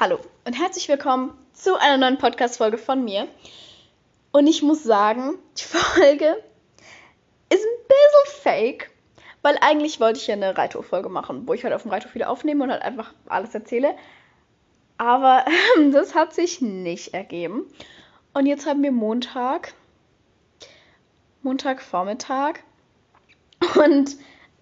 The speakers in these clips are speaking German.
Hallo und herzlich willkommen zu einer neuen Podcast-Folge von mir. Und ich muss sagen, die Folge ist ein bisschen fake, weil eigentlich wollte ich ja eine Reithof-Folge machen, wo ich halt auf dem Reithof wieder aufnehme und halt einfach alles erzähle. Aber äh, das hat sich nicht ergeben. Und jetzt haben wir Montag, Montagvormittag und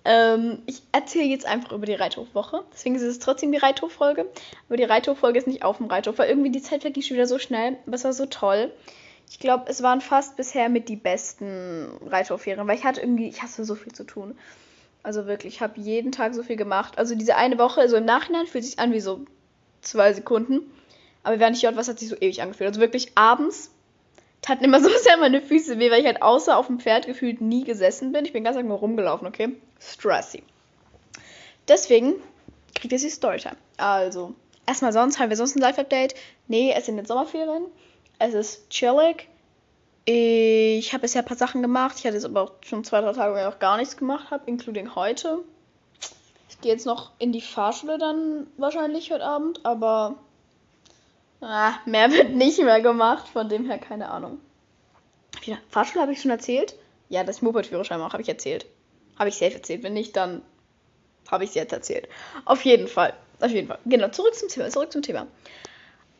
ähm, ich erzähle jetzt einfach über die Reithofwoche. Deswegen ist es trotzdem die Reithof-Folge. Aber die Reithof-Folge ist nicht auf dem Reithof, weil irgendwie die Zeit verging schon wieder so schnell. Aber es war so toll. Ich glaube, es waren fast bisher mit die besten Reithofferien, weil ich hatte irgendwie, ich hasse so viel zu tun. Also wirklich, ich habe jeden Tag so viel gemacht. Also diese eine Woche, also im Nachhinein fühlt sich an wie so zwei Sekunden. Aber während ich dort was hat sich so ewig angefühlt. Also wirklich abends taten immer so sehr meine Füße weh, weil ich halt außer auf dem Pferd gefühlt nie gesessen bin. Ich bin ganz nur rumgelaufen, okay? Stressy. Deswegen kriegt ihr die Storytime. Also, erstmal sonst, haben wir sonst ein Live-Update? Nee, es sind jetzt Sommerferien. Es ist chillig. Ich habe bisher ein paar Sachen gemacht. Ich hatte jetzt aber auch schon zwei, drei Tage, wo ich noch gar nichts gemacht habe, including heute. Ich gehe jetzt noch in die Fahrschule dann wahrscheinlich heute Abend, aber Ah, mehr wird nicht mehr gemacht, von dem her keine Ahnung. Ja, Fahrschule habe ich schon erzählt? Ja, ich Moped-Führerschein mache, habe ich erzählt. Habe ich selbst erzählt. Wenn nicht, dann habe ich es jetzt erzählt. Auf jeden Fall. Auf jeden Fall. Genau, zurück zum Thema. Zurück zum Thema.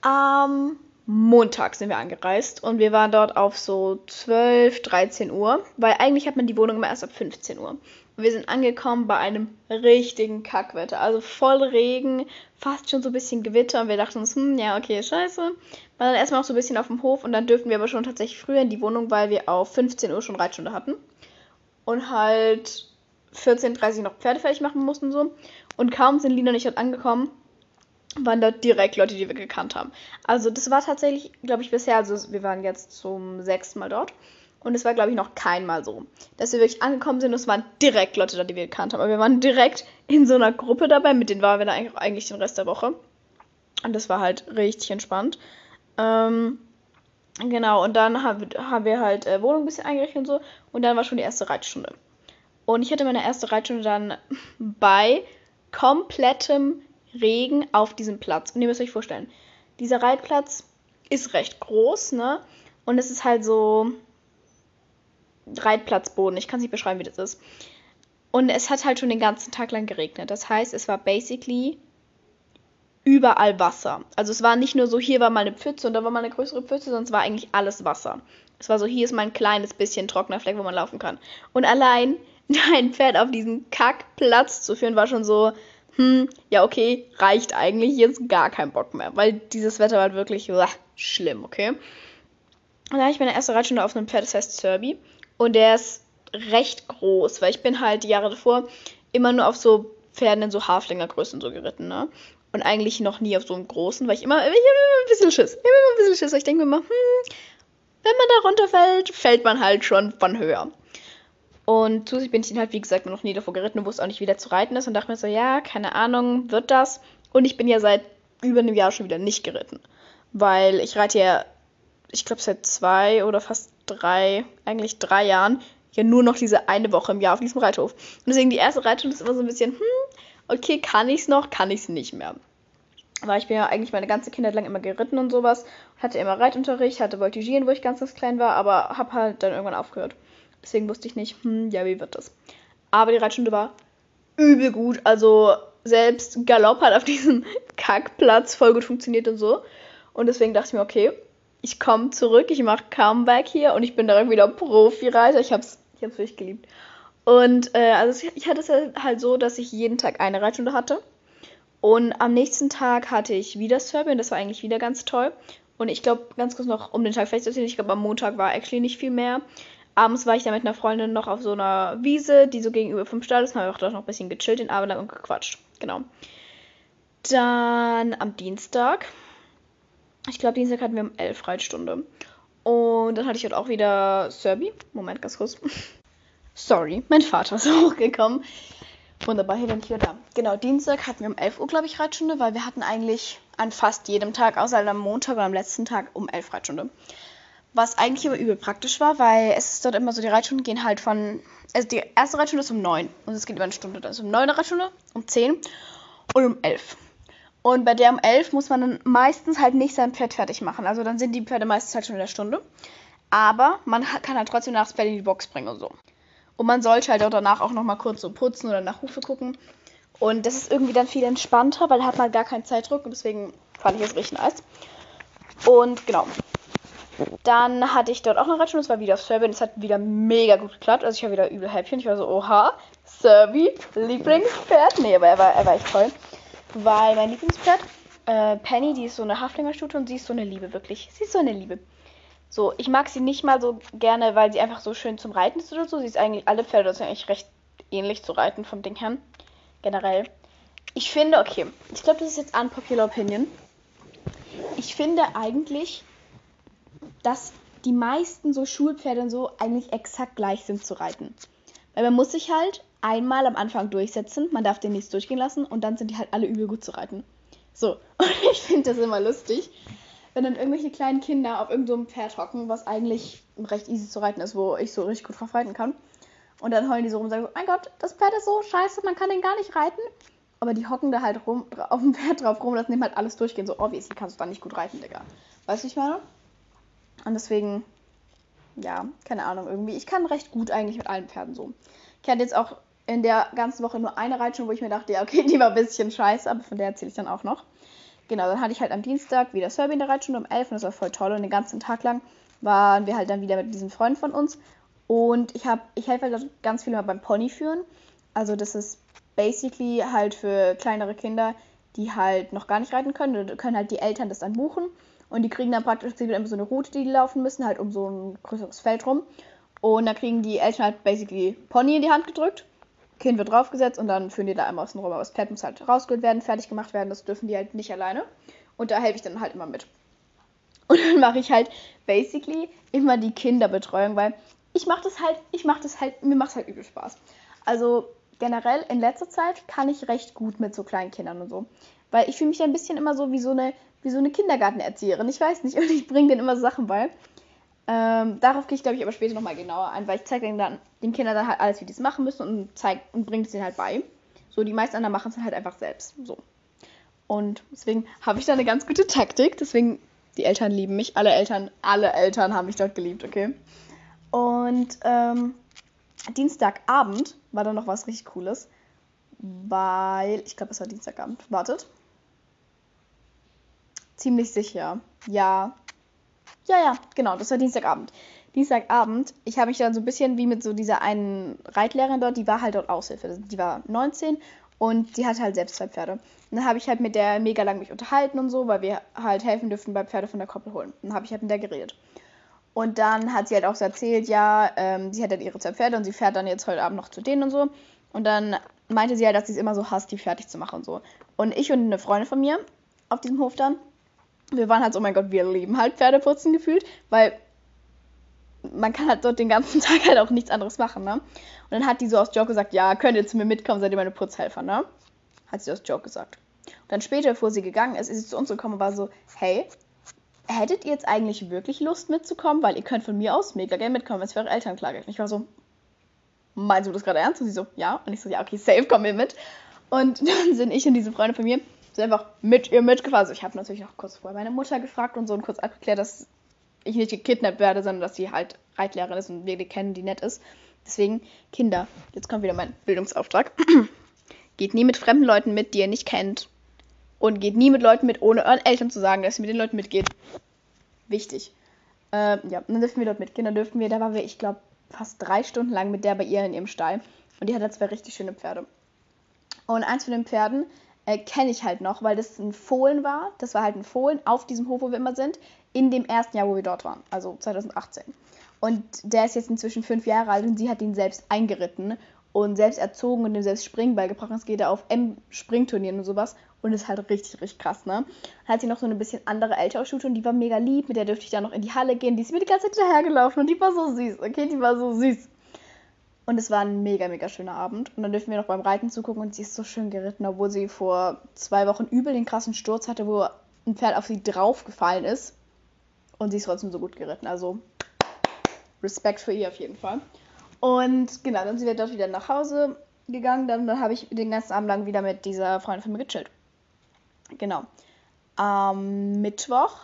Am Montag sind wir angereist und wir waren dort auf so 12, 13 Uhr, weil eigentlich hat man die Wohnung immer erst ab 15 Uhr. Wir sind angekommen bei einem richtigen Kackwetter. Also voll Regen, fast schon so ein bisschen Gewitter. Und wir dachten uns, hm, ja, okay, scheiße. War dann erstmal auch so ein bisschen auf dem Hof und dann dürften wir aber schon tatsächlich früher in die Wohnung, weil wir auf 15 Uhr schon Reitstunde hatten. Und halt 14.30 Uhr noch Pferde fertig machen mussten so. Und kaum sind Lina und ich dort angekommen, waren dort direkt Leute, die wir gekannt haben. Also das war tatsächlich, glaube ich, bisher, also wir waren jetzt zum sechsten Mal dort. Und es war, glaube ich, noch keinmal so, dass wir wirklich angekommen sind und es waren direkt Leute da, die wir gekannt haben. Aber wir waren direkt in so einer Gruppe dabei, mit denen waren wir dann eigentlich den Rest der Woche. Und das war halt richtig entspannt. Ähm, genau, und dann haben, haben wir halt äh, Wohnung ein bisschen eingerichtet und so. Und dann war schon die erste Reitstunde. Und ich hatte meine erste Reitstunde dann bei komplettem Regen auf diesem Platz. Und ihr müsst euch vorstellen, dieser Reitplatz ist recht groß, ne? Und es ist halt so, Reitplatzboden. Ich kann es nicht beschreiben, wie das ist. Und es hat halt schon den ganzen Tag lang geregnet. Das heißt, es war basically überall Wasser. Also es war nicht nur so, hier war mal eine Pfütze und da war mal eine größere Pfütze, sondern es war eigentlich alles Wasser. Es war so, hier ist mal ein kleines bisschen trockener Fleck, wo man laufen kann. Und allein ein Pferd auf diesen Kackplatz zu führen, war schon so, hm, ja, okay, reicht eigentlich jetzt gar kein Bock mehr. Weil dieses Wetter war wirklich uah, schlimm, okay? Und dann habe ich meine erste Reitstunde auf einem Pferd, das heißt Serbi. Und der ist recht groß, weil ich bin halt die Jahre davor immer nur auf so Pferden in so Haflingergrößen so geritten, ne? Und eigentlich noch nie auf so einem großen, weil ich immer, ich immer ein bisschen Schiss. Ich immer ein bisschen Schiss. Ich denke mir immer, hm, wenn man da runterfällt, fällt man halt schon von höher. Und zusätzlich bin ich halt, wie gesagt, noch nie davor geritten und wusste auch nicht, wie der zu reiten ist. Und dachte mir so, ja, keine Ahnung, wird das? Und ich bin ja seit über einem Jahr schon wieder nicht geritten. Weil ich reite ja, ich glaube, seit zwei oder fast drei, eigentlich drei Jahren ja nur noch diese eine Woche im Jahr auf diesem Reithof. Und deswegen die erste Reitstunde ist immer so ein bisschen, hm, okay, kann ich's noch, kann ich's nicht mehr. Weil ich bin ja eigentlich meine ganze Kindheit lang immer geritten und sowas. Hatte immer Reitunterricht, hatte Voltigieren, wo ich ganz, ganz klein war, aber hab halt dann irgendwann aufgehört. Deswegen wusste ich nicht, hm, ja, wie wird das? Aber die Reitstunde war übel gut. Also selbst Galopp hat auf diesem Kackplatz voll gut funktioniert und so. Und deswegen dachte ich mir, okay, ich komme zurück, ich mache Comeback hier und ich bin direkt wieder Profi-Reiter. Ich hab's, ich hab's wirklich geliebt. Und äh, also ich hatte es halt so, dass ich jeden Tag eine Reitstunde hatte. Und am nächsten Tag hatte ich wieder Serbien, das war eigentlich wieder ganz toll. Und ich glaube, ganz kurz noch um den Tag festzustellen, ich glaube, am Montag war actually nicht viel mehr. Abends war ich dann mit einer Freundin noch auf so einer Wiese, die so gegenüber vom Stall ist, und haben wir auch dort noch ein bisschen gechillt, den Abend lang und gequatscht. Genau. Dann am Dienstag ich glaube, Dienstag hatten wir um 11 Reitstunde. Und dann hatte ich halt auch wieder Serbi. Moment, ganz kurz. Sorry, mein Vater ist hochgekommen. Wunderbar, hier bin ich wieder da. Genau, Dienstag hatten wir um 11 Uhr, glaube ich, Reitstunde, weil wir hatten eigentlich an fast jedem Tag, außer am Montag oder am letzten Tag, um 11 Reitstunde. Was eigentlich aber übel praktisch war, weil es ist dort immer so, die Reitstunden gehen halt von, also die erste Reitstunde ist um 9 und es geht über eine Stunde. Dann ist um 9 eine Reitstunde, um 10 und um 11. Und bei der um 11 muss man dann meistens halt nicht sein Pferd fertig machen. Also dann sind die Pferde meistens halt schon in der Stunde. Aber man kann halt trotzdem nachts Pferd in die Box bringen und so. Und man sollte halt auch danach auch nochmal kurz so putzen oder nach Hufe gucken. Und das ist irgendwie dann viel entspannter, weil da hat man gar keinen Zeitdruck und deswegen fand ich es richtig nice. Und genau. Dann hatte ich dort auch eine Reitstunde, das war wieder auf Serbien. Es hat wieder mega gut geklappt. Also ich war wieder übel und ich war so, oha, Serbi, Lieblingspferd. Nee, aber er war, er war echt toll. Weil mein Lieblingspferd, äh, Penny, die ist so eine Haflingerstute und sie ist so eine Liebe, wirklich. Sie ist so eine Liebe. So, ich mag sie nicht mal so gerne, weil sie einfach so schön zum Reiten ist oder so. Sie ist eigentlich, alle Pferde sind eigentlich recht ähnlich zu reiten vom Ding her. Generell. Ich finde, okay, ich glaube, das ist jetzt unpopular opinion. Ich finde eigentlich, dass die meisten so Schulpferde und so eigentlich exakt gleich sind zu reiten. Weil man muss sich halt einmal am Anfang durchsetzen, man darf den nichts durchgehen lassen und dann sind die halt alle übel gut zu reiten. So, und ich finde das immer lustig, wenn dann irgendwelche kleinen Kinder auf irgendeinem so Pferd hocken, was eigentlich recht easy zu reiten ist, wo ich so richtig gut drauf reiten kann. Und dann heulen die so rum und sagen, mein Gott, das Pferd ist so scheiße, man kann den gar nicht reiten. Aber die hocken da halt rum, auf dem Pferd drauf rum und das nehmen halt alles durchgehen. So, obviously kannst du da nicht gut reiten, Digga. Weißt du, ich meine? Und deswegen, ja, keine Ahnung, irgendwie. Ich kann recht gut eigentlich mit allen Pferden so. Ich hatte jetzt auch in der ganzen Woche nur eine Reitschule, wo ich mir dachte, ja, okay, die war ein bisschen scheiße, aber von der erzähle ich dann auch noch. Genau, dann hatte ich halt am Dienstag wieder Serbi in der Reitschule um 11 und das war voll toll. Und den ganzen Tag lang waren wir halt dann wieder mit diesen Freunden von uns. Und ich ich helfe halt ganz viel beim Ponyführen. Also das ist basically halt für kleinere Kinder, die halt noch gar nicht reiten können. Da können halt die Eltern das dann buchen. Und die kriegen dann praktisch immer so eine Route, die die laufen müssen, halt um so ein größeres Feld rum. Und da kriegen die Eltern halt basically Pony in die Hand gedrückt. Kind wird draufgesetzt und dann führen die da einmal außen rum. Aber das Pferd muss halt rausgeholt werden, fertig gemacht werden. Das dürfen die halt nicht alleine. Und da helfe ich dann halt immer mit. Und dann mache ich halt basically immer die Kinderbetreuung, weil ich mache das halt, ich mache das halt, mir macht es halt übel Spaß. Also generell in letzter Zeit kann ich recht gut mit so kleinen Kindern und so. Weil ich fühle mich ein bisschen immer so wie so eine, wie so eine Kindergartenerzieherin. Ich weiß nicht, und ich bringe denen immer Sachen bei. Ähm, darauf gehe ich, glaube ich, aber später nochmal genauer ein, weil ich zeige dann den Kindern dann halt alles, wie die es machen müssen und und bringe es denen halt bei. So, die meisten anderen machen es halt einfach selbst. So. Und deswegen habe ich da eine ganz gute Taktik. Deswegen, die Eltern lieben mich. Alle Eltern, alle Eltern haben mich dort geliebt, okay? Und ähm, Dienstagabend war dann noch was richtig Cooles. Weil, ich glaube, es war Dienstagabend. Wartet. Ziemlich sicher. Ja, ja, ja, genau, das war Dienstagabend. Dienstagabend, ich habe mich dann so ein bisschen wie mit so dieser einen Reitlehrerin dort, die war halt dort Aushilfe. Die war 19 und die hatte halt selbst zwei Pferde. Und dann habe ich halt mit der mega lang mich unterhalten und so, weil wir halt helfen dürfen bei Pferde von der Koppel holen. Dann habe ich halt mit der geredet. Und dann hat sie halt auch so erzählt, ja, ähm, sie hat halt ihre zwei Pferde und sie fährt dann jetzt heute Abend noch zu denen und so. Und dann meinte sie halt, dass sie es immer so hasst, die fertig zu machen und so. Und ich und eine Freundin von mir auf diesem Hof dann, wir waren halt so, oh mein Gott, wir lieben halt Pferdeputzen gefühlt, weil man kann halt dort den ganzen Tag halt auch nichts anderes machen, ne? Und dann hat die so aus Joke gesagt, ja, könnt ihr zu mir mitkommen, seid ihr meine Putzhelfer, ne? Hat sie aus Joke gesagt. Und dann später, bevor sie gegangen ist, ist sie zu uns gekommen und war so, hey, hättet ihr jetzt eigentlich wirklich Lust mitzukommen? Weil ihr könnt von mir aus mega gerne mitkommen, wenn es für eure Eltern klar geht. Und ich war so, meinst du das gerade ernst? Und sie so, ja. Und ich so, ja, okay, safe, komm mir mit. Und dann sind ich und diese Freunde von mir sind einfach mit ihr mitgefahren. Also ich habe natürlich noch kurz vorher meine Mutter gefragt und so und kurz abgeklärt, dass ich nicht gekidnappt werde, sondern dass sie halt Reitlehrerin ist und wir die kennen, die nett ist. Deswegen, Kinder, jetzt kommt wieder mein Bildungsauftrag. geht nie mit fremden Leuten mit, die ihr nicht kennt. Und geht nie mit Leuten mit, ohne euren Eltern zu sagen, dass ihr mit den Leuten mitgeht. Wichtig. Äh, ja, dann dürfen wir dort mitgehen. Dann dürfen wir, da waren wir, ich glaube, fast drei Stunden lang mit der bei ihr in ihrem Stall. Und die hat da zwei richtig schöne Pferde. Und eins von den Pferden äh, kenne ich halt noch, weil das ein Fohlen war. Das war halt ein Fohlen auf diesem Hof, wo wir immer sind, in dem ersten Jahr, wo wir dort waren, also 2018. Und der ist jetzt inzwischen fünf Jahre alt und sie hat ihn selbst eingeritten und selbst erzogen und ihm selbst Springen beigebracht. Es geht ja auf M-Springturnieren und sowas und ist halt richtig, richtig krass, ne? Dann hat sie noch so eine bisschen andere ältere Stute und die war mega lieb, mit der dürfte ich dann noch in die Halle gehen. Die ist mir die ganze Zeit hinterhergelaufen und die war so süß, okay? Die war so süß. Und es war ein mega, mega schöner Abend. Und dann dürfen wir noch beim Reiten zugucken und sie ist so schön geritten, obwohl sie vor zwei Wochen übel den krassen Sturz hatte, wo ein Pferd auf sie draufgefallen ist. Und sie ist trotzdem so gut geritten. Also Respekt für ihr auf jeden Fall. Und genau, dann sind wir dort wieder nach Hause gegangen. Dann, dann habe ich den ganzen Abend lang wieder mit dieser Freundin von mir gechillt. Genau. Am Mittwoch.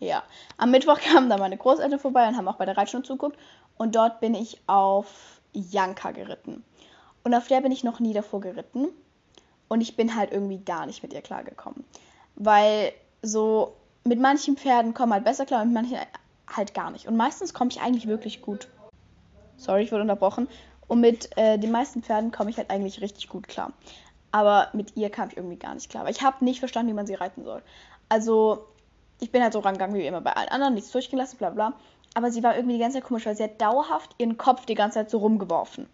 Ja, am Mittwoch kamen dann meine Großeltern vorbei und haben auch bei der Reitstunde zuguckt. Und dort bin ich auf Janka geritten. Und auf der bin ich noch nie davor geritten. Und ich bin halt irgendwie gar nicht mit ihr klargekommen. Weil so mit manchen Pferden kommen halt besser klar und mit manchen halt gar nicht. Und meistens komme ich eigentlich wirklich gut. Sorry, ich wurde unterbrochen. Und mit äh, den meisten Pferden komme ich halt eigentlich richtig gut klar. Aber mit ihr kam ich irgendwie gar nicht klar. Weil ich habe nicht verstanden, wie man sie reiten soll. Also, ich bin halt so rangegangen wie immer bei allen anderen, nichts durchgelassen, bla bla. Aber sie war irgendwie die ganze Zeit komisch, weil sie hat dauerhaft ihren Kopf die ganze Zeit so rumgeworfen.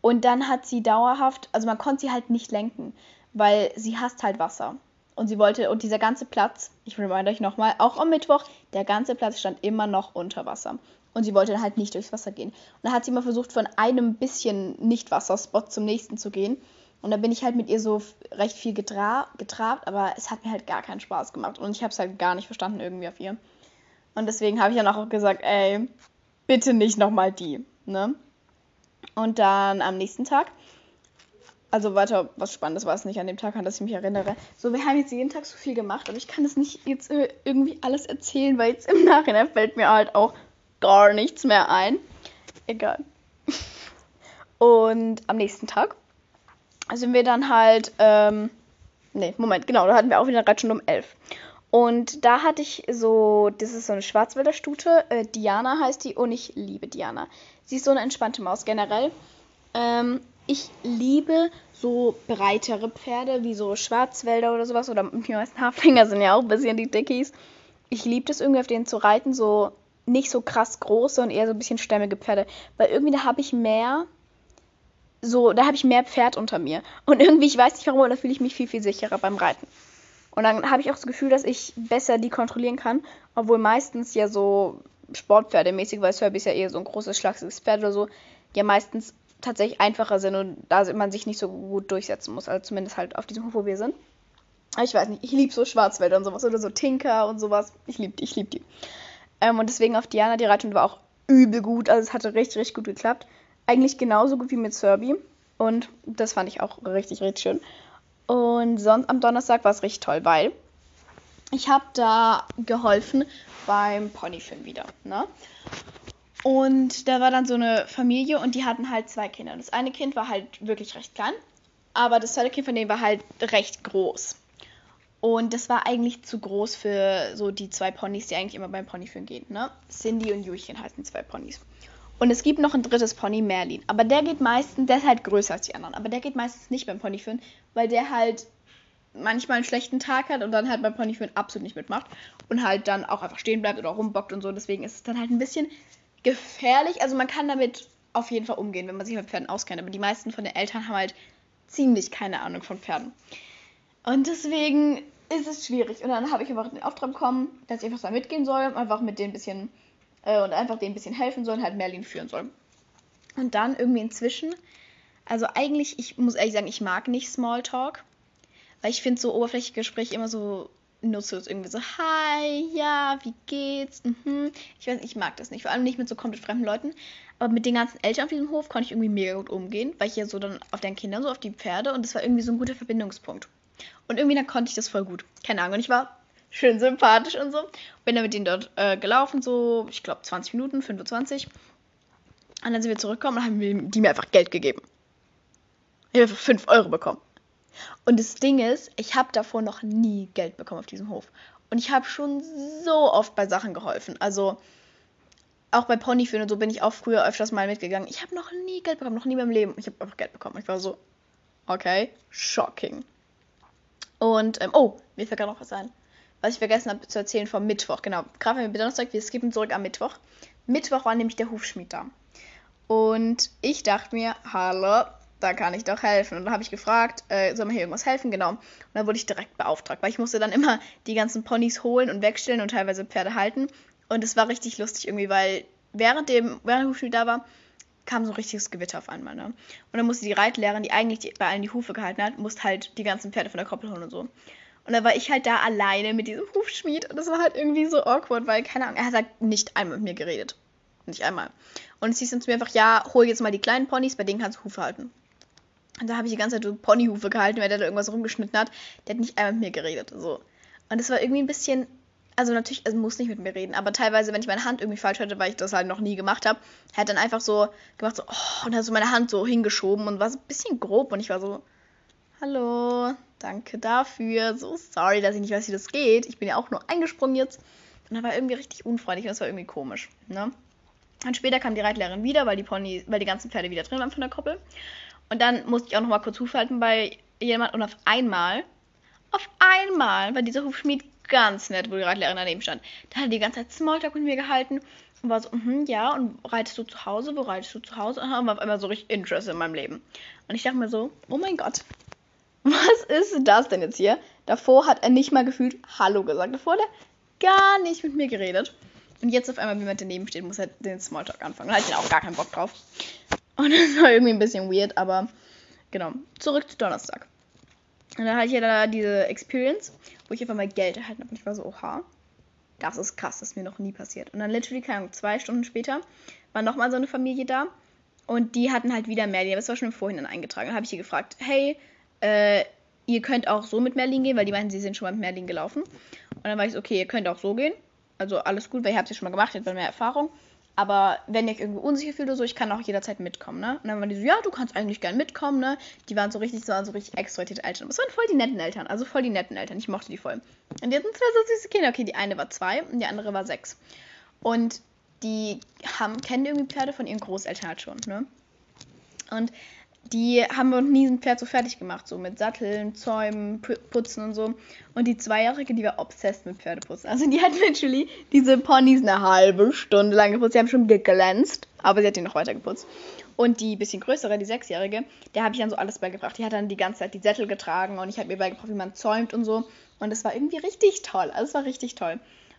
Und dann hat sie dauerhaft, also man konnte sie halt nicht lenken, weil sie hasst halt Wasser. Und sie wollte, und dieser ganze Platz, ich remind euch nochmal, auch am Mittwoch, der ganze Platz stand immer noch unter Wasser. Und sie wollte dann halt nicht durchs Wasser gehen. Und dann hat sie mal versucht, von einem bisschen Nicht-Wasserspot zum nächsten zu gehen. Und da bin ich halt mit ihr so recht viel getra getrabt, aber es hat mir halt gar keinen Spaß gemacht. Und ich habe es halt gar nicht verstanden irgendwie auf ihr. Und deswegen habe ich dann auch gesagt, ey, bitte nicht nochmal die. Ne? Und dann am nächsten Tag, also weiter, was Spannendes war es nicht an dem Tag, an das ich mich erinnere. So, wir haben jetzt jeden Tag so viel gemacht, aber ich kann das nicht jetzt irgendwie alles erzählen, weil jetzt im Nachhinein fällt mir halt auch gar nichts mehr ein. Egal. Und am nächsten Tag sind wir dann halt, ähm, nee, Moment, genau, da hatten wir auch wieder eine Reitstunde um 11. Und da hatte ich so, das ist so eine Schwarzwälder Stute, äh, Diana heißt die und ich liebe Diana. Sie ist so eine entspannte Maus generell. Ähm, ich liebe so breitere Pferde, wie so Schwarzwälder oder sowas, oder die meisten Haflinger sind ja auch ein bisschen die Dickies. Ich liebe das irgendwie auf denen zu reiten, so nicht so krass große und eher so ein bisschen stämmige Pferde, weil irgendwie da habe ich mehr so, da habe ich mehr Pferd unter mir. Und irgendwie, ich weiß nicht warum, aber da fühle ich mich viel, viel sicherer beim Reiten. Und dann habe ich auch das Gefühl, dass ich besser die kontrollieren kann, obwohl meistens ja so Sportpferdemäßig, weil Serbi ist ja eher so ein großes, schlachsiges Pferd oder so, ja meistens tatsächlich einfacher sind und da man sich nicht so gut durchsetzen muss. Also zumindest halt auf diesem Hof, wo wir sind. Ich weiß nicht, ich liebe so Schwarzwälder und sowas oder so Tinker und sowas. Ich liebe die, ich liebe die. Ähm, und deswegen auf Diana, die Reitung war auch übel gut. Also es hatte richtig, richtig gut geklappt. Eigentlich genauso gut wie mit Serbi. Und das fand ich auch richtig, richtig schön. Und sonst am Donnerstag war es richtig toll, weil ich habe da geholfen beim Ponyfilm wieder. Ne? Und da war dann so eine Familie und die hatten halt zwei Kinder. Das eine Kind war halt wirklich recht klein, aber das zweite Kind von denen war halt recht groß. Und das war eigentlich zu groß für so die zwei Ponys, die eigentlich immer beim Ponyfilm gehen. Ne? Cindy und Juchen heißen zwei Ponys. Und es gibt noch ein drittes Pony, Merlin. Aber der geht meistens, der ist halt größer als die anderen. Aber der geht meistens nicht beim Ponyfilm, weil der halt manchmal einen schlechten Tag hat und dann halt beim Ponyfilm absolut nicht mitmacht. Und halt dann auch einfach stehen bleibt oder rumbockt und so. Deswegen ist es dann halt ein bisschen gefährlich. Also man kann damit auf jeden Fall umgehen, wenn man sich mit Pferden auskennt. Aber die meisten von den Eltern haben halt ziemlich keine Ahnung von Pferden. Und deswegen ist es schwierig. Und dann habe ich einfach den Auftrag bekommen, dass ich einfach da mitgehen soll, einfach mit denen ein bisschen äh, und einfach denen ein bisschen helfen soll und halt Merlin führen soll. Und dann irgendwie inzwischen, also eigentlich, ich muss ehrlich sagen, ich mag nicht Smalltalk, weil ich finde so oberflächliche Gespräche immer so nutzlos irgendwie so, hi, ja, wie geht's? Mhm. Ich weiß nicht, ich mag das nicht, vor allem nicht mit so komplett fremden Leuten. Aber mit den ganzen Eltern auf diesem Hof konnte ich irgendwie mega gut umgehen, weil ich ja so dann auf den Kindern, so auf die Pferde und das war irgendwie so ein guter Verbindungspunkt. Und irgendwie dann konnte ich das voll gut. Keine Ahnung. Und ich war schön sympathisch und so. Bin dann mit denen dort äh, gelaufen, so, ich glaube, 20 Minuten, 25. Und dann sind wir zurückgekommen und haben die mir einfach Geld gegeben. Ich habe 5 Euro bekommen. Und das Ding ist, ich habe davor noch nie Geld bekommen auf diesem Hof. Und ich habe schon so oft bei Sachen geholfen. Also auch bei Ponyführen und so bin ich auch früher öfters mal mitgegangen. Ich habe noch nie Geld bekommen, noch nie im Leben. Ich habe einfach Geld bekommen. Ich war so, okay, shocking. Und, ähm, oh, mir fällt gerade noch was ein. Was ich vergessen habe zu erzählen vom Mittwoch. Genau, gerade wenn wir Donnerstag, wir skippen zurück am Mittwoch. Mittwoch war nämlich der Hufschmied da. Und ich dachte mir, hallo, da kann ich doch helfen. Und dann habe ich gefragt, äh, soll man hier irgendwas helfen? Genau. Und dann wurde ich direkt beauftragt, weil ich musste dann immer die ganzen Ponys holen und wegstellen und teilweise Pferde halten. Und es war richtig lustig irgendwie, weil während dem, während der Hufschmied da war, kam so ein richtiges Gewitter auf einmal, ne? Und dann musste die Reitlehrerin, die eigentlich die, bei allen die Hufe gehalten hat, musste halt die ganzen Pferde von der Koppel holen und so. Und dann war ich halt da alleine mit diesem Hufschmied und das war halt irgendwie so awkward, weil, keine Ahnung, er hat halt nicht einmal mit mir geredet. Nicht einmal. Und es hieß dann zu mir einfach, ja, hol jetzt mal die kleinen Ponys, bei denen kannst du Hufe halten. Und da habe ich die ganze Zeit so Ponyhufe gehalten, weil der da irgendwas rumgeschnitten hat. Der hat nicht einmal mit mir geredet. So. Und es war irgendwie ein bisschen. Also natürlich, er muss nicht mit mir reden, aber teilweise, wenn ich meine Hand irgendwie falsch hatte, weil ich das halt noch nie gemacht habe, hat dann einfach so gemacht, so, oh, und hat so meine Hand so hingeschoben und war so ein bisschen grob und ich war so, hallo, danke dafür, so sorry, dass ich nicht weiß, wie das geht. Ich bin ja auch nur eingesprungen jetzt. Und er war irgendwie richtig unfreundlich und das war irgendwie komisch, ne? Und später kam die Reitlehrerin wieder, weil die Pony, weil die ganzen Pferde wieder drin waren von der Koppel. Und dann musste ich auch noch mal kurz Huf halten bei jemand und auf einmal, auf einmal war dieser Hufschmied ganz nett, wo die Reitlehrerin daneben stand. Da hat er die ganze Zeit Smalltalk mit mir gehalten und war so, mhm, ja, und reitest du zu Hause? Wo reitest du zu Hause? Und war auf einmal so richtig Interesse in meinem Leben. Und ich dachte mir so, oh mein Gott, was ist das denn jetzt hier? Davor hat er nicht mal gefühlt Hallo gesagt. Davor hat er gar nicht mit mir geredet. Und jetzt auf einmal, wie man daneben steht, muss er den Smalltalk anfangen. Da hatte ich auch gar keinen Bock drauf. Und das war irgendwie ein bisschen weird, aber genau. Zurück zu Donnerstag. Und dann hatte ich ja da diese Experience, wo ich einfach mal Geld erhalten habe. Und ich war so, oha, das ist krass, das ist mir noch nie passiert. Und dann literally, keine Ahnung, zwei Stunden später war nochmal so eine Familie da. Und die hatten halt wieder Merlin, aber es war schon im Vorhinein eingetragen. Dann habe ich sie gefragt, hey, äh, ihr könnt auch so mit Merlin gehen, weil die meinten, sie sind schon mal mit Merlin gelaufen. Und dann war ich so, okay, ihr könnt auch so gehen. Also alles gut, weil ihr habt es ja schon mal gemacht, ihr habt mehr Erfahrung. Aber wenn ihr euch irgendwie unsicher fühlt oder so, ich kann auch jederzeit mitkommen, ne? Und dann waren die so, ja, du kannst eigentlich gern mitkommen, ne? Die waren so richtig, so, waren so richtig extrovertierte Eltern. Das waren voll die netten Eltern, also voll die netten Eltern. Ich mochte die voll. Und die hatten zwei so süße Kinder. Okay, die eine war zwei und die andere war sechs. Und die haben, kennen irgendwie Pferde von ihren Großeltern halt schon, ne? Und die haben wir nie ein Pferd so fertig gemacht, so mit Satteln, Zäumen, Putzen und so. Und die Zweijährige, die war obsessed mit Pferdeputzen. Also die hat literally diese Ponys eine halbe Stunde lang geputzt. Die haben schon geglänzt, aber sie hat die noch weiter geputzt. Und die bisschen größere, die Sechsjährige, der habe ich dann so alles beigebracht. Die hat dann die ganze Zeit die Sättel getragen und ich habe mir beigebracht, wie man zäumt und so. Und es war irgendwie richtig toll. Also es war richtig toll.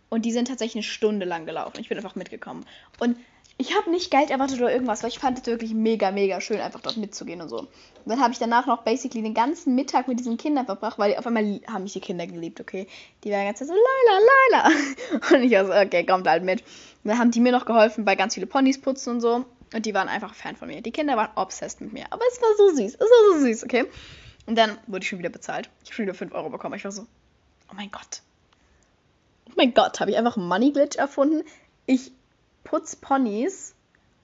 Und die sind tatsächlich eine Stunde lang gelaufen. Ich bin einfach mitgekommen. Und ich habe nicht Geld erwartet oder irgendwas, weil ich fand es wirklich mega, mega schön, einfach dort mitzugehen und so. Und dann habe ich danach noch basically den ganzen Mittag mit diesen Kindern verbracht, weil auf einmal haben mich die Kinder geliebt, okay. Die waren ganz so, Laila, Laila. Und ich war so, okay, kommt halt mit. Und dann haben die mir noch geholfen bei ganz viele Ponys putzen und so. Und die waren einfach Fan von mir. Die Kinder waren obsessed mit mir. Aber es war so süß. Es war so süß, okay. Und dann wurde ich schon wieder bezahlt. Ich habe schon wieder 5 Euro bekommen. Ich war so, oh mein Gott. Oh mein Gott, habe ich einfach Money Glitch erfunden. Ich putz Ponys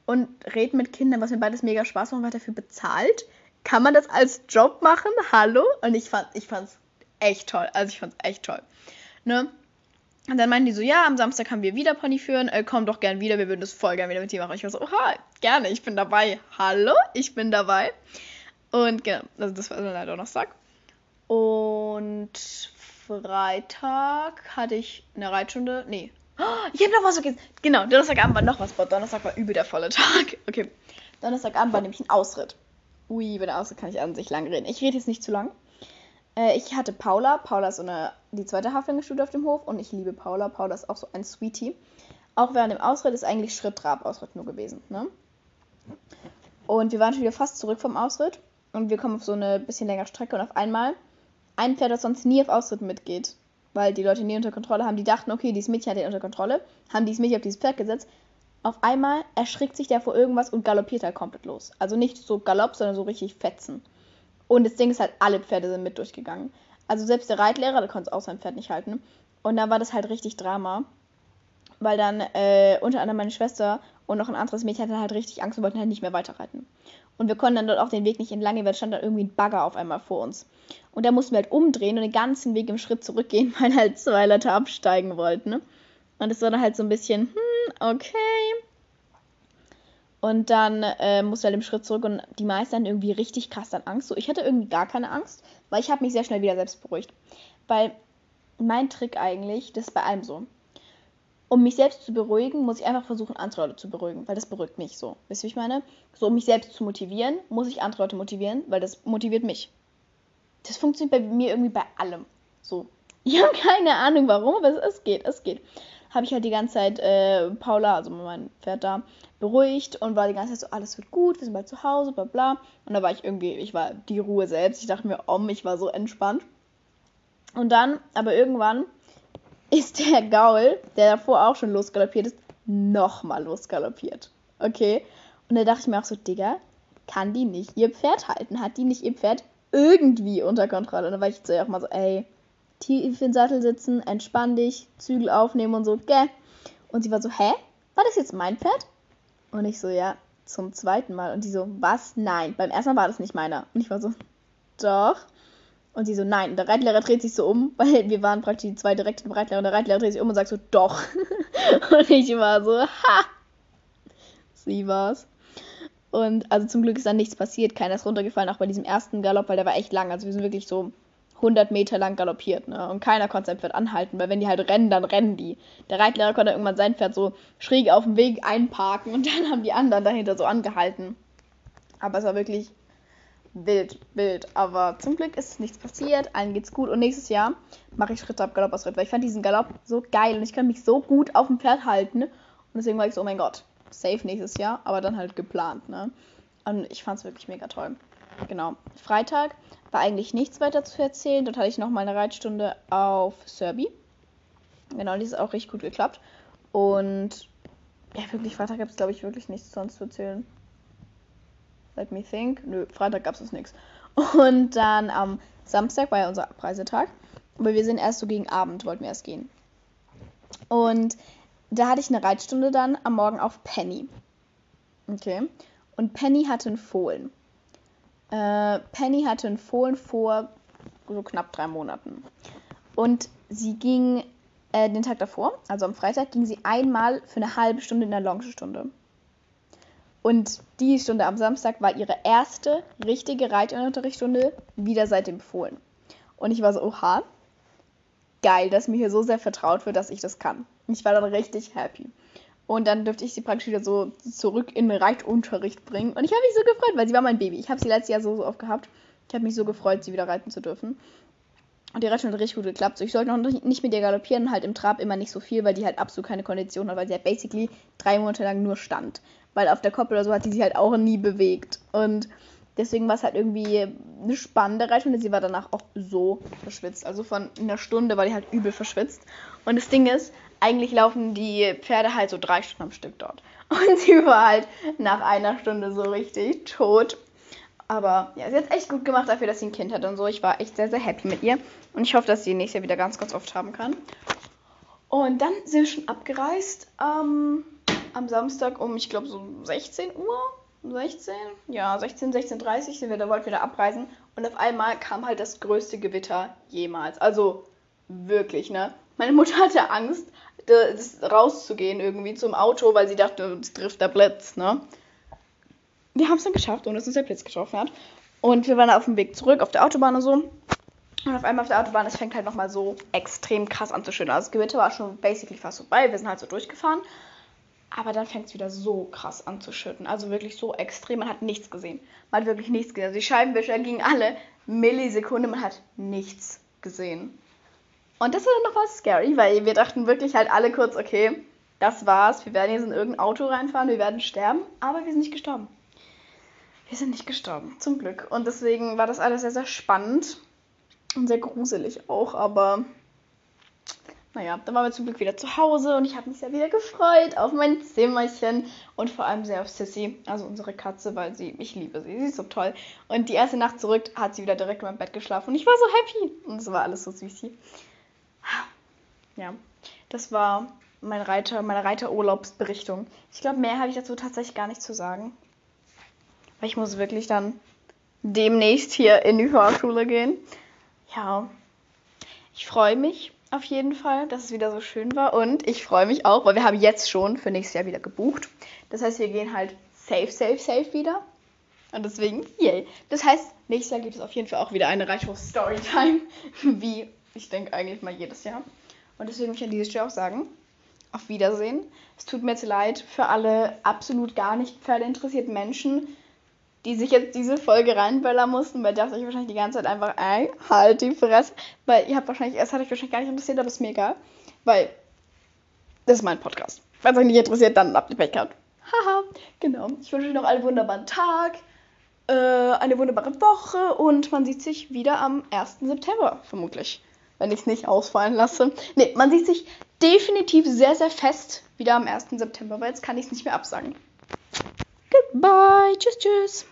und red mit Kindern, was mir beides mega Spaß macht, und dafür bezahlt. Kann man das als Job machen? Hallo? Und ich fand ich fand's echt toll. Also ich fand's echt toll. Ne? Und dann meinten die so, ja, am Samstag haben wir wieder Pony führen, äh, komm doch gern wieder, wir würden das voll gern wieder mit dir machen. Ich war so, oha, gerne, ich bin dabei. Hallo, ich bin dabei. Und genau, also das war dann halt Donnerstag. Und Freitag hatte ich eine Reitstunde, nee, ich habe noch was vergessen. Genau, Donnerstagabend war noch was. Boah, Donnerstag war übel der volle Tag. Okay. Donnerstagabend war nämlich ein Ausritt. Ui, über den Ausritt kann ich an sich lang reden. Ich rede jetzt nicht zu lang. Äh, ich hatte Paula. Paula ist so eine, die zweite Haflingestude auf dem Hof und ich liebe Paula. Paula ist auch so ein Sweetie. Auch während dem Ausritt ist eigentlich Schritt-Trab-Ausritt nur gewesen. Ne? Und wir waren schon wieder fast zurück vom Ausritt. Und wir kommen auf so eine bisschen längere Strecke und auf einmal ein Pferd, das sonst nie auf Ausritt mitgeht, weil die Leute nie unter Kontrolle haben. Die dachten, okay, dieses Mädchen hat den unter Kontrolle, haben dieses Mädchen auf dieses Pferd gesetzt. Auf einmal erschrickt sich der vor irgendwas und galoppiert halt komplett los. Also nicht so galopp, sondern so richtig fetzen. Und das Ding ist halt, alle Pferde sind mit durchgegangen. Also selbst der Reitlehrer, der konnte auch sein Pferd nicht halten. Und da war das halt richtig Drama. Weil dann äh, unter anderem meine Schwester und noch ein anderes Mädchen hatten halt richtig Angst und wollten halt nicht mehr weiterreiten. Und wir konnten dann dort auch den Weg nicht entlang gehen, weil stand dann irgendwie ein Bagger auf einmal vor uns. Und da mussten wir halt umdrehen und den ganzen Weg im Schritt zurückgehen, weil halt zwei Leute absteigen wollten. Ne? Und es war dann halt so ein bisschen, hm, okay. Und dann äh, musste halt im Schritt zurück und die meisten hatten irgendwie richtig krass dann Angst. So, ich hatte irgendwie gar keine Angst, weil ich habe mich sehr schnell wieder selbst beruhigt. Weil mein Trick eigentlich, das ist bei allem so um mich selbst zu beruhigen, muss ich einfach versuchen, andere Leute zu beruhigen, weil das beruhigt mich so. Wisst ihr, wie ich meine? So, um mich selbst zu motivieren, muss ich andere Leute motivieren, weil das motiviert mich. Das funktioniert bei mir irgendwie bei allem. So. Ich habe keine Ahnung warum, aber es, geht, es geht. Habe ich halt die ganze Zeit äh, Paula, also mein Pferd da, beruhigt und war die ganze Zeit so, alles wird gut, wir sind bald zu Hause, bla bla. Und da war ich irgendwie, ich war die Ruhe selbst. Ich dachte mir, om, ich war so entspannt. Und dann, aber irgendwann ist der Gaul, der davor auch schon losgaloppiert ist, nochmal losgaloppiert. Okay? Und da dachte ich mir auch so, Digga, kann die nicht ihr Pferd halten? Hat die nicht ihr Pferd irgendwie unter Kontrolle? Und dann war ich zu ihr auch mal so, ey, tief in den Sattel sitzen, entspann dich, Zügel aufnehmen und so, gell? Und sie war so, hä? War das jetzt mein Pferd? Und ich so, ja, zum zweiten Mal. Und die so, was? Nein. Beim ersten Mal war das nicht meiner. Und ich war so, doch. Und sie so, nein. Der Reitlehrer dreht sich so um, weil wir waren praktisch die zwei direkt im Reitlehrer. Und der Reitlehrer dreht sich um und sagt so, doch. und ich war so, ha! Sie war's. Und also zum Glück ist dann nichts passiert. Keiner ist runtergefallen, auch bei diesem ersten Galopp, weil der war echt lang. Also wir sind wirklich so 100 Meter lang galoppiert, ne? Und keiner konnte sein Pferd anhalten, weil wenn die halt rennen, dann rennen die. Der Reitlehrer konnte irgendwann sein Pferd so schräg auf dem Weg einparken und dann haben die anderen dahinter so angehalten. Aber es war wirklich wild, wild. Aber zum Glück ist nichts passiert, allen geht's gut. Und nächstes Jahr mache ich Schritt ab Galopp aus Ritt, weil ich fand diesen Galopp so geil und ich kann mich so gut auf dem Pferd halten. Und deswegen war ich so, oh mein Gott, safe nächstes Jahr, aber dann halt geplant, ne? Und ich fand es wirklich mega toll. Genau. Freitag war eigentlich nichts weiter zu erzählen. Dort hatte ich noch mal eine Reitstunde auf Serbi. Genau, die ist auch richtig gut geklappt. Und ja, wirklich, Freitag gab es, glaube ich, wirklich nichts sonst zu erzählen. Let me think. Nö, Freitag gab es nichts. Und dann am Samstag war ja unser Abreisetag. Aber wir sind erst so gegen Abend, wollten wir erst gehen. Und da hatte ich eine Reitstunde dann am Morgen auf Penny. Okay. Und Penny hatte einen Fohlen. Äh, Penny hatte einen Fohlen vor so knapp drei Monaten. Und sie ging äh, den Tag davor, also am Freitag, ging sie einmal für eine halbe Stunde in der Longestunde. Und die Stunde am Samstag war ihre erste richtige Reitunterrichtsstunde wieder seit dem Fohlen. Und ich war so, oha, geil, dass mir hier so sehr vertraut wird, dass ich das kann. Ich war dann richtig happy. Und dann dürfte ich sie praktisch wieder so zurück in den Reitunterricht bringen. Und ich habe mich so gefreut, weil sie war mein Baby. Ich habe sie letztes Jahr so, so oft gehabt. Ich habe mich so gefreut, sie wieder reiten zu dürfen. Und die Reitung hat richtig gut geklappt. So, ich sollte noch nicht mit ihr galoppieren, halt im Trab immer nicht so viel, weil die halt absolut keine Kondition hat, weil sie halt basically drei Monate lang nur stand. Weil auf der Koppel oder so hat sie sich halt auch nie bewegt. Und deswegen war es halt irgendwie eine spannende Reitung. Und sie war danach auch so verschwitzt. Also von einer Stunde war die halt übel verschwitzt. Und das Ding ist, eigentlich laufen die Pferde halt so drei Stunden am Stück dort. Und sie war halt nach einer Stunde so richtig tot. Aber ja, sie hat es echt gut gemacht dafür, dass sie ein Kind hat und so. Ich war echt sehr, sehr happy mit ihr. Und ich hoffe, dass sie nächstes Jahr wieder ganz, ganz oft haben kann. Und dann sind wir schon abgereist. Ähm, am Samstag um, ich glaube, so 16 Uhr. 16? Ja, 16, 16.30 sind wir, da wollten wir da abreisen. Und auf einmal kam halt das größte Gewitter jemals. Also wirklich, ne? Meine Mutter hatte Angst, das rauszugehen irgendwie zum Auto, weil sie dachte, es trifft der Blitz, ne? Wir haben es dann geschafft, ohne dass uns der Blitz getroffen hat. Und wir waren auf dem Weg zurück auf der Autobahn und so. Und auf einmal auf der Autobahn, es fängt halt nochmal so extrem krass an zu schütten. Also das Gewitter war schon basically fast vorbei. Wir sind halt so durchgefahren. Aber dann fängt es wieder so krass an zu schütten. Also wirklich so extrem. Man hat nichts gesehen. Man hat wirklich nichts gesehen. Also die Scheibenwischer gingen alle Millisekunden. Man hat nichts gesehen. Und das war dann noch was scary, weil wir dachten wirklich halt alle kurz, okay, das war's. Wir werden jetzt in irgendein Auto reinfahren, wir werden sterben. Aber wir sind nicht gestorben. Wir sind nicht gestorben, zum Glück. Und deswegen war das alles sehr, sehr spannend und sehr gruselig auch. Aber naja, dann waren wir zum Glück wieder zu Hause und ich habe mich sehr wieder gefreut auf mein Zimmerchen und vor allem sehr auf Sissy, also unsere Katze, weil sie, ich liebe sie, sie ist so toll. Und die erste Nacht zurück hat sie wieder direkt in meinem Bett geschlafen und ich war so happy und es war alles so süß. Ja, das war mein Reiter, meine Reiterurlaubsberichtung. Ich glaube, mehr habe ich dazu tatsächlich gar nicht zu sagen. Weil ich muss wirklich dann demnächst hier in die Fahrschule gehen. Ja, ich freue mich auf jeden Fall, dass es wieder so schön war. Und ich freue mich auch, weil wir haben jetzt schon für nächstes Jahr wieder gebucht. Das heißt, wir gehen halt safe, safe, safe wieder. Und deswegen, yay. Das heißt, nächstes Jahr gibt es auf jeden Fall auch wieder eine Reithof Storytime. Wie, ich denke eigentlich mal jedes Jahr. Und deswegen möchte ich an dieser Stelle auch sagen, auf Wiedersehen. Es tut mir jetzt leid für alle absolut gar nicht pferdeinteressierten Menschen, die sich jetzt diese Folge reinböllern mussten, weil das euch wahrscheinlich die ganze Zeit einfach, ey, halt die Fresse. Weil ihr habt wahrscheinlich, es hat euch wahrscheinlich gar nicht interessiert, aber ist mir egal. Weil das ist mein Podcast. Wenn es euch nicht interessiert, dann habt ihr Pech gehabt. Haha, genau. Ich wünsche euch noch einen wunderbaren Tag, äh, eine wunderbare Woche und man sieht sich wieder am 1. September, vermutlich wenn ich es nicht ausfallen lasse. Ne, man sieht sich definitiv sehr, sehr fest wieder am 1. September, weil jetzt kann ich es nicht mehr absagen. Goodbye. Tschüss, tschüss.